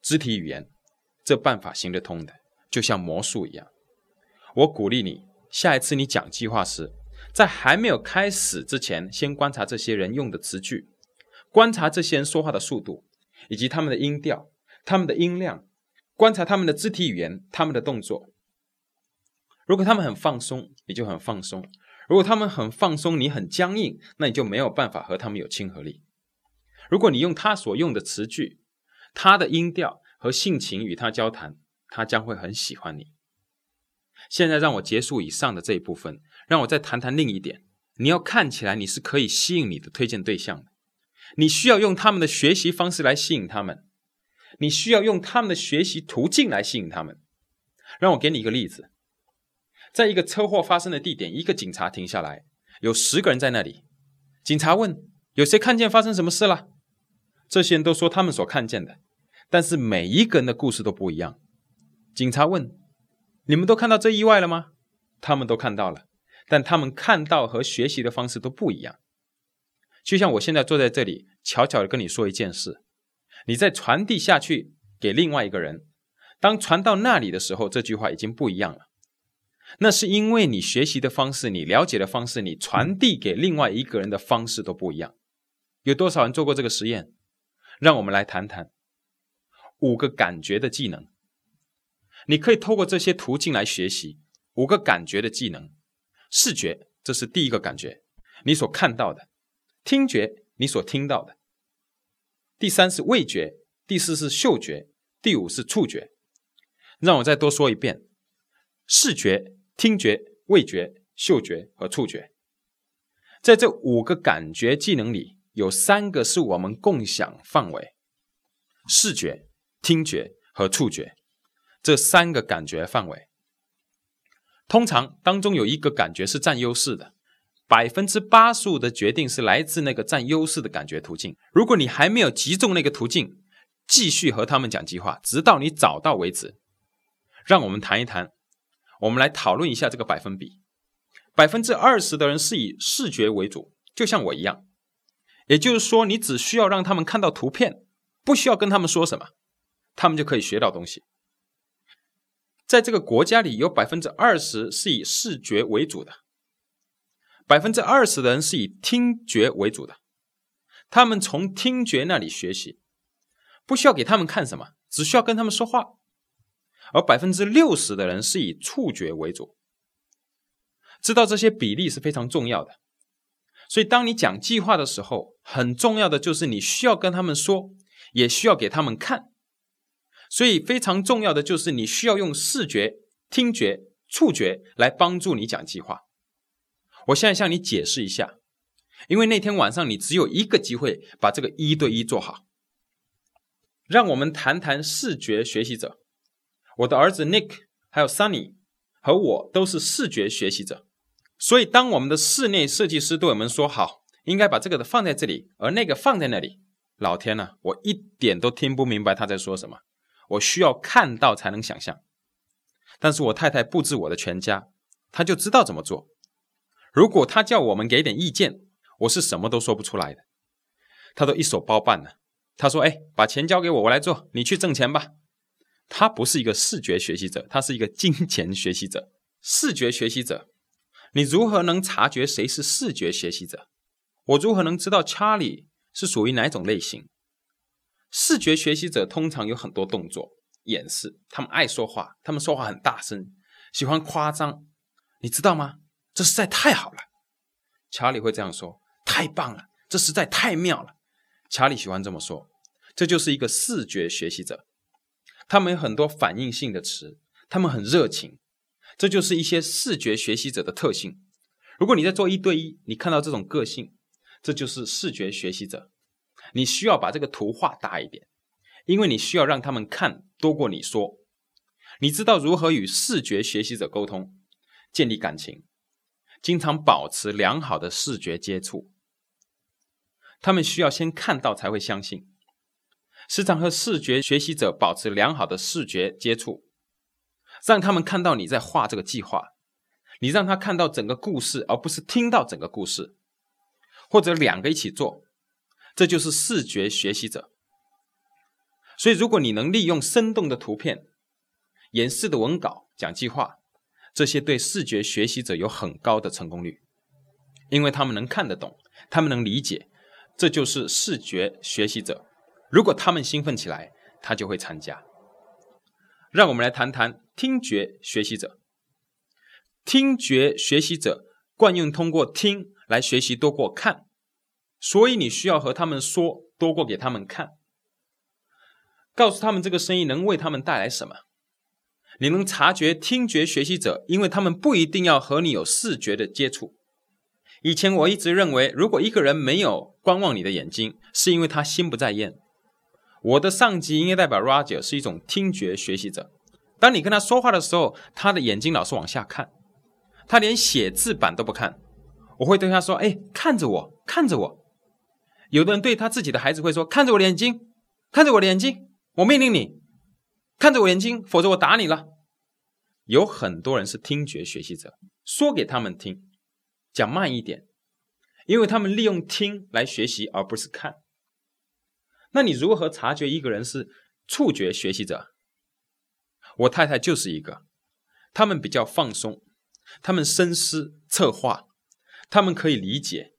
肢体语言，这办法行得通的，就像魔术一样。我鼓励你，下一次你讲计划时，在还没有开始之前，先观察这些人用的词句。观察这些人说话的速度，以及他们的音调、他们的音量，观察他们的肢体语言、他们的动作。如果他们很放松，你就很放松；如果他们很放松，你很僵硬，那你就没有办法和他们有亲和力。如果你用他所用的词句、他的音调和性情与他交谈，他将会很喜欢你。现在让我结束以上的这一部分，让我再谈谈另一点：你要看起来你是可以吸引你的推荐对象的。你需要用他们的学习方式来吸引他们，你需要用他们的学习途径来吸引他们。让我给你一个例子，在一个车祸发生的地点，一个警察停下来，有十个人在那里。警察问：“有谁看见发生什么事了？”这些人都说他们所看见的，但是每一个人的故事都不一样。警察问：“你们都看到这意外了吗？”他们都看到了，但他们看到和学习的方式都不一样。就像我现在坐在这里，悄悄的跟你说一件事，你再传递下去给另外一个人，当传到那里的时候，这句话已经不一样了。那是因为你学习的方式、你了解的方式、你传递给另外一个人的方式都不一样。有多少人做过这个实验？让我们来谈谈五个感觉的技能。你可以透过这些途径来学习五个感觉的技能。视觉，这是第一个感觉，你所看到的。听觉，你所听到的；第三是味觉，第四是嗅觉，第五是触觉。让我再多说一遍：视觉、听觉、味觉、嗅觉和触觉。在这五个感觉技能里，有三个是我们共享范围：视觉、听觉和触觉。这三个感觉范围，通常当中有一个感觉是占优势的。百分之八十五的决定是来自那个占优势的感觉途径。如果你还没有击中那个途径，继续和他们讲计划，直到你找到为止。让我们谈一谈，我们来讨论一下这个百分比。百分之二十的人是以视觉为主，就像我一样。也就是说，你只需要让他们看到图片，不需要跟他们说什么，他们就可以学到东西。在这个国家里，有百分之二十是以视觉为主的。百分之二十的人是以听觉为主的，他们从听觉那里学习，不需要给他们看什么，只需要跟他们说话，而百分之六十的人是以触觉为主。知道这些比例是非常重要的。所以，当你讲计划的时候，很重要的就是你需要跟他们说，也需要给他们看。所以，非常重要的就是你需要用视觉、听觉、触觉来帮助你讲计划。我现在向你解释一下，因为那天晚上你只有一个机会把这个一对一做好。让我们谈谈视觉学习者。我的儿子 Nick 还有 Sunny 和我都是视觉学习者。所以，当我们的室内设计师对我们说“好，应该把这个的放在这里，而那个放在那里”，老天呐，我一点都听不明白他在说什么。我需要看到才能想象。但是我太太布置我的全家，她就知道怎么做。如果他叫我们给点意见，我是什么都说不出来的。他都一手包办了。他说：“哎，把钱交给我，我来做，你去挣钱吧。”他不是一个视觉学习者，他是一个金钱学习者。视觉学习者。你如何能察觉谁是视觉学习者？我如何能知道查理是属于哪种类型？视觉学习者通常有很多动作演示，他们爱说话，他们说话很大声，喜欢夸张，你知道吗？这实在太好了。查理会这样说：“太棒了，这实在太妙了。”查理喜欢这么说，这就是一个视觉学习者。他们有很多反应性的词，他们很热情。这就是一些视觉学习者的特性。如果你在做一对一，你看到这种个性，这就是视觉学习者。你需要把这个图画大一点，因为你需要让他们看多过你说。你知道如何与视觉学习者沟通，建立感情，经常保持良好的视觉接触。他们需要先看到才会相信。时常和视觉学习者保持良好的视觉接触。让他们看到你在画这个计划，你让他看到整个故事，而不是听到整个故事，或者两个一起做，这就是视觉学习者。所以，如果你能利用生动的图片、演示的文稿讲计划，这些对视觉学习者有很高的成功率，因为他们能看得懂，他们能理解，这就是视觉学习者。如果他们兴奋起来，他就会参加。让我们来谈谈听觉学习者。听觉学习者惯用通过听来学习多过看，所以你需要和他们说多过给他们看，告诉他们这个声音能为他们带来什么。你能察觉听觉学习者，因为他们不一定要和你有视觉的接触。以前我一直认为，如果一个人没有观望你的眼睛，是因为他心不在焉。我的上级应该代表 Roger 是一种听觉学习者。当你跟他说话的时候，他的眼睛老是往下看，他连写字板都不看。我会对他说：“哎，看着我，看着我。”有的人对他自己的孩子会说：“看着我的眼睛，看着我的眼睛，我命令你看着我眼睛，否则我打你了。”有很多人是听觉学习者，说给他们听，讲慢一点，因为他们利用听来学习，而不是看。那你如何察觉一个人是触觉学习者？我太太就是一个，他们比较放松，他们深思策划，他们可以理解，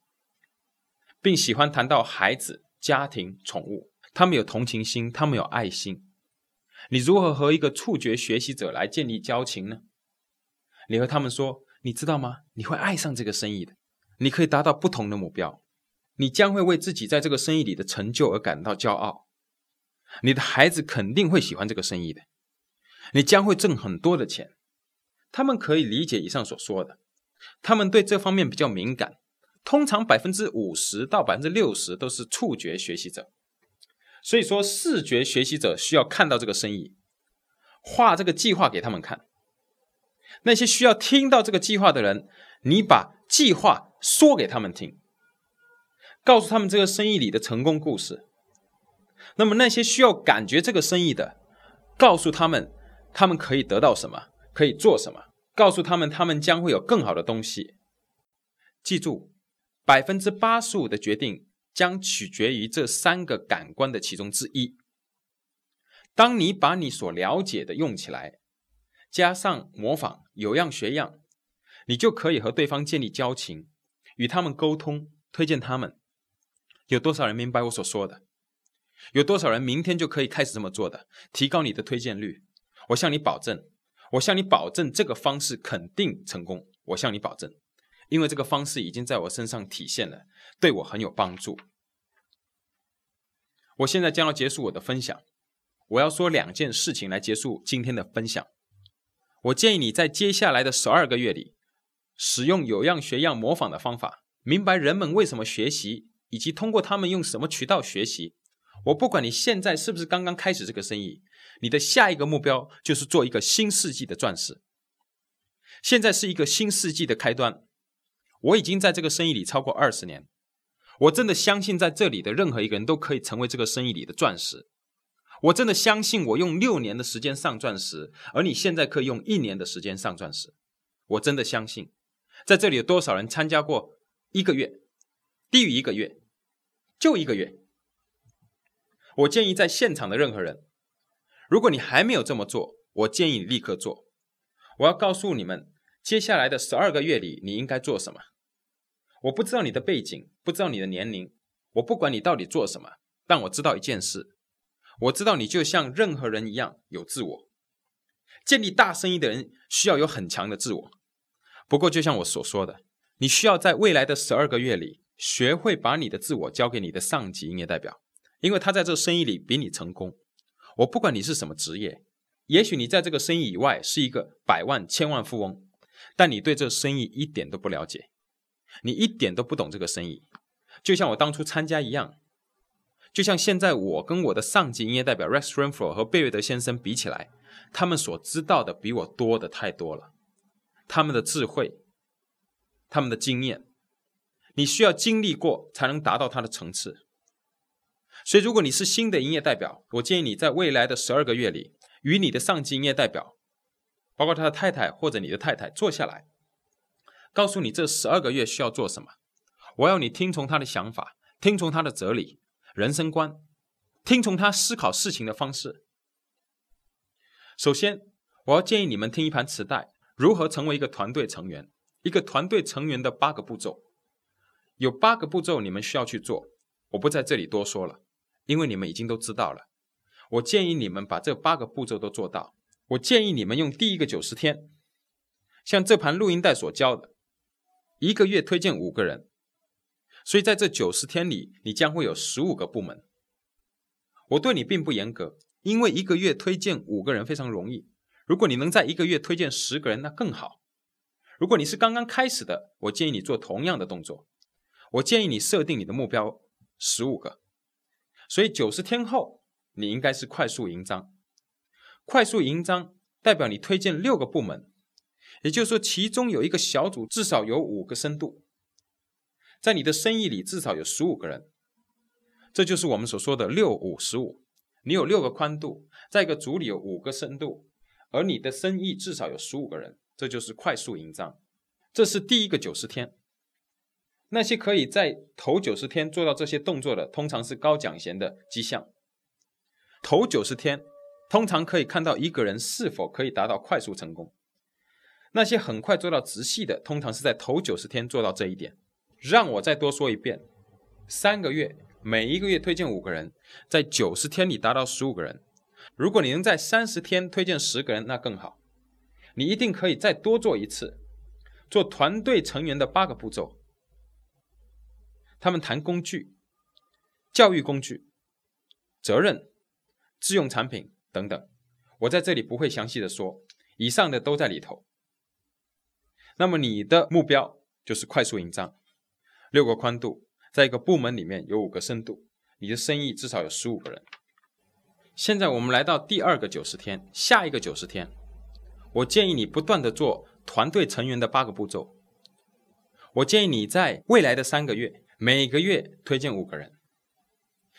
并喜欢谈到孩子、家庭、宠物。他们有同情心，他们有爱心。你如何和一个触觉学习者来建立交情呢？你和他们说，你知道吗？你会爱上这个生意的，你可以达到不同的目标。你将会为自己在这个生意里的成就而感到骄傲，你的孩子肯定会喜欢这个生意的，你将会挣很多的钱。他们可以理解以上所说的，他们对这方面比较敏感。通常百分之五十到百分之六十都是触觉学习者，所以说视觉学习者需要看到这个生意，画这个计划给他们看。那些需要听到这个计划的人，你把计划说给他们听。告诉他们这个生意里的成功故事。那么那些需要感觉这个生意的，告诉他们他们可以得到什么，可以做什么。告诉他们他们将会有更好的东西。记住，百分之八十五的决定将取决于这三个感官的其中之一。当你把你所了解的用起来，加上模仿，有样学样，你就可以和对方建立交情，与他们沟通，推荐他们。有多少人明白我所说的？有多少人明天就可以开始这么做的？提高你的推荐率，我向你保证，我向你保证，这个方式肯定成功。我向你保证，因为这个方式已经在我身上体现了，对我很有帮助。我现在将要结束我的分享，我要说两件事情来结束今天的分享。我建议你在接下来的十二个月里，使用有样学样模仿的方法，明白人们为什么学习，以及通过他们用什么渠道学习。我不管你现在是不是刚刚开始这个生意，你的下一个目标就是做一个新世纪的钻石。现在是一个新世纪的开端。我已经在这个生意里超过二十年，我真的相信在这里的任何一个人都可以成为这个生意里的钻石。我真的相信我用六年的时间上钻石，而你现在可以用一年的时间上钻石。我真的相信，在这里有多少人参加过一个月，低于一个月，就一个月。我建议在现场的任何人，如果你还没有这么做，我建议你立刻做。我要告诉你们，接下来的十二个月里，你应该做什么。我不知道你的背景，不知道你的年龄，我不管你到底做什么，但我知道一件事，我知道你就像任何人一样有自我。建立大生意的人需要有很强的自我。不过，就像我所说的，你需要在未来的十二个月里，学会把你的自我交给你的上级营业代表。因为他在这生意里比你成功，我不管你是什么职业，也许你在这个生意以外是一个百万、千万富翁，但你对这生意一点都不了解，你一点都不懂这个生意，就像我当初参加一样，就像现在我跟我的上级营业代表 Rex Renfro 和贝瑞德先生比起来，他们所知道的比我多的太多了，他们的智慧，他们的经验，你需要经历过才能达到他的层次。所以，如果你是新的营业代表，我建议你在未来的十二个月里，与你的上级营业代表，包括他的太太或者你的太太坐下来，告诉你这十二个月需要做什么。我要你听从他的想法，听从他的哲理、人生观，听从他思考事情的方式。首先，我要建议你们听一盘磁带，如何成为一个团队成员，一个团队成员的八个步骤。有八个步骤你们需要去做，我不在这里多说了。因为你们已经都知道了，我建议你们把这八个步骤都做到。我建议你们用第一个九十天，像这盘录音带所教的，一个月推荐五个人。所以在这九十天里，你将会有十五个部门。我对你并不严格，因为一个月推荐五个人非常容易。如果你能在一个月推荐十个人，那更好。如果你是刚刚开始的，我建议你做同样的动作。我建议你设定你的目标十五个。所以九十天后，你应该是快速营章。快速营章代表你推荐六个部门，也就是说，其中有一个小组至少有五个深度，在你的生意里至少有十五个人。这就是我们所说的六五十五。你有六个宽度，在一个组里有五个深度，而你的生意至少有十五个人，这就是快速营章。这是第一个九十天。那些可以在头九十天做到这些动作的，通常是高奖衔的迹象。头九十天通常可以看到一个人是否可以达到快速成功。那些很快做到直系的，通常是在头九十天做到这一点。让我再多说一遍：三个月，每一个月推荐五个人，在九十天里达到十五个人。如果你能在三十天推荐十个人，那更好。你一定可以再多做一次，做团队成员的八个步骤。他们谈工具、教育工具、责任、自用产品等等，我在这里不会详细的说，以上的都在里头。那么你的目标就是快速营账，六个宽度，在一个部门里面有五个深度，你的生意至少有十五个人。现在我们来到第二个九十天，下一个九十天，我建议你不断的做团队成员的八个步骤。我建议你在未来的三个月。每个月推荐五个人。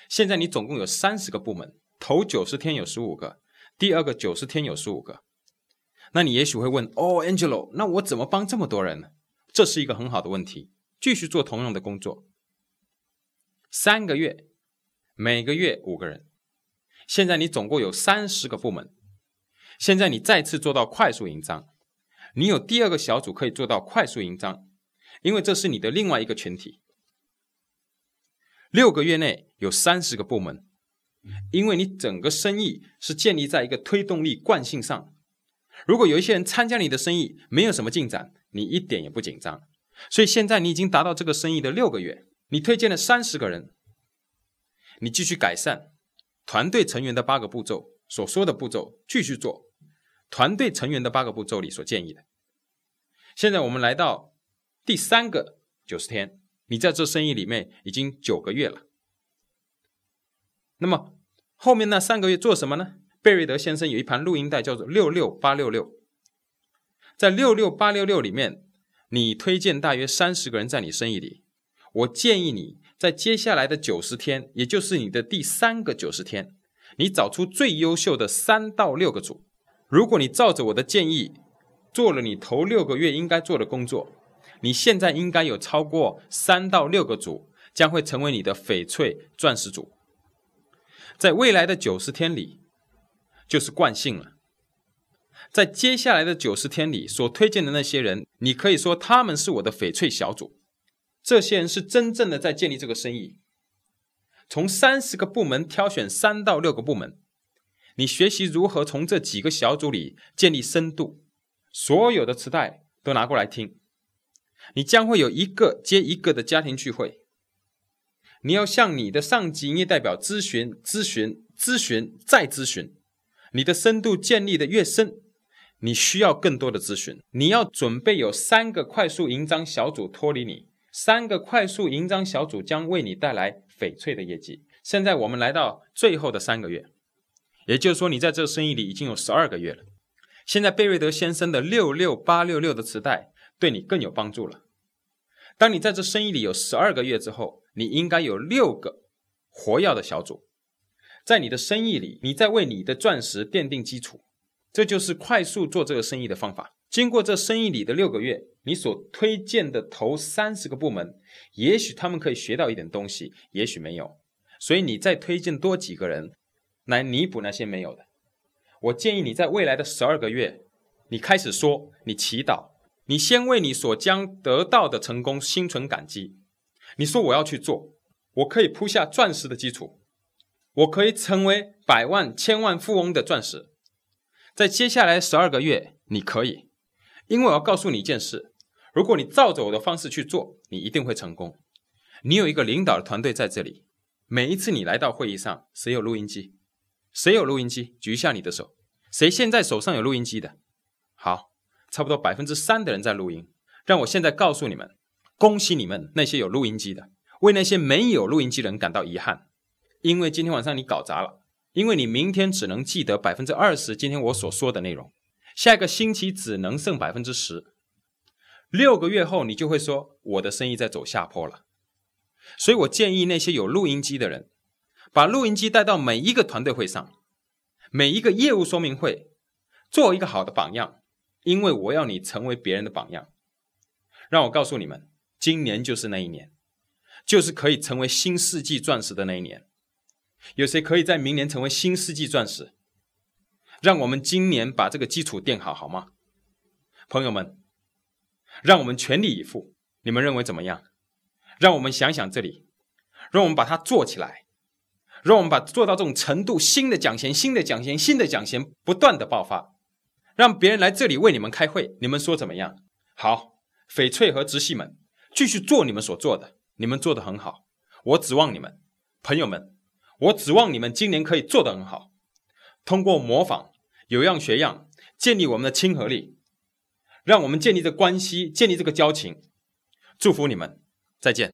现在你总共有三十个部门，头九十天有十五个，第二个九十天有十五个。那你也许会问：哦，Angelo，那我怎么帮这么多人呢？这是一个很好的问题。继续做同样的工作，三个月，每个月五个人。现在你总共有三十个部门。现在你再次做到快速营章，你有第二个小组可以做到快速营章，因为这是你的另外一个群体。六个月内有三十个部门，因为你整个生意是建立在一个推动力惯性上。如果有一些人参加你的生意没有什么进展，你一点也不紧张。所以现在你已经达到这个生意的六个月，你推荐了三十个人，你继续改善团队成员的八个步骤所说的步骤，继续做团队成员的八个步骤里所建议的。现在我们来到第三个九十天，你在这生意里面已经九个月了。那么后面那三个月做什么呢？贝瑞德先生有一盘录音带，叫做“六六八六六”。在“六六八六六”里面，你推荐大约三十个人在你生意里。我建议你在接下来的九十天，也就是你的第三个九十天，你找出最优秀的三到六个组。如果你照着我的建议做了你头六个月应该做的工作，你现在应该有超过三到六个组将会成为你的翡翠钻石组。在未来的九十天里，就是惯性了。在接下来的九十天里，所推荐的那些人，你可以说他们是我的翡翠小组。这些人是真正的在建立这个生意。从三十个部门挑选三到六个部门，你学习如何从这几个小组里建立深度。所有的磁带都拿过来听，你将会有一个接一个的家庭聚会。你要向你的上级营业代表咨询、咨询、咨询再咨询。你的深度建立的越深，你需要更多的咨询。你要准备有三个快速营章小组脱离你，三个快速营章小组将为你带来翡翠的业绩。现在我们来到最后的三个月，也就是说，你在这生意里已经有十二个月了。现在贝瑞德先生的六六八六六的磁带对你更有帮助了。当你在这生意里有十二个月之后。你应该有六个活跃的小组，在你的生意里，你在为你的钻石奠定基础，这就是快速做这个生意的方法。经过这生意里的六个月，你所推荐的头三十个部门，也许他们可以学到一点东西，也许没有，所以你再推荐多几个人来弥补那些没有的。我建议你在未来的十二个月，你开始说，你祈祷，你先为你所将得到的成功心存感激。你说我要去做，我可以铺下钻石的基础，我可以成为百万、千万富翁的钻石。在接下来十二个月，你可以，因为我要告诉你一件事：如果你照着我的方式去做，你一定会成功。你有一个领导的团队在这里，每一次你来到会议上，谁有录音机？谁有录音机？举一下你的手。谁现在手上有录音机的？好，差不多百分之三的人在录音。让我现在告诉你们。恭喜你们那些有录音机的，为那些没有录音机的人感到遗憾，因为今天晚上你搞砸了，因为你明天只能记得百分之二十今天我所说的内容，下一个星期只能剩百分之十，六个月后你就会说我的生意在走下坡了，所以我建议那些有录音机的人，把录音机带到每一个团队会上，每一个业务说明会，做一个好的榜样，因为我要你成为别人的榜样，让我告诉你们。今年就是那一年，就是可以成为新世纪钻石的那一年。有谁可以在明年成为新世纪钻石？让我们今年把这个基础垫好，好吗？朋友们，让我们全力以赴。你们认为怎么样？让我们想想这里，让我们把它做起来，让我们把做到这种程度，新的奖钱、新的奖钱、新的奖钱不断的爆发，让别人来这里为你们开会。你们说怎么样？好，翡翠和直系们。继续做你们所做的，你们做的很好。我指望你们，朋友们，我指望你们今年可以做得很好。通过模仿，有样学样，建立我们的亲和力，让我们建立这关系，建立这个交情。祝福你们，再见。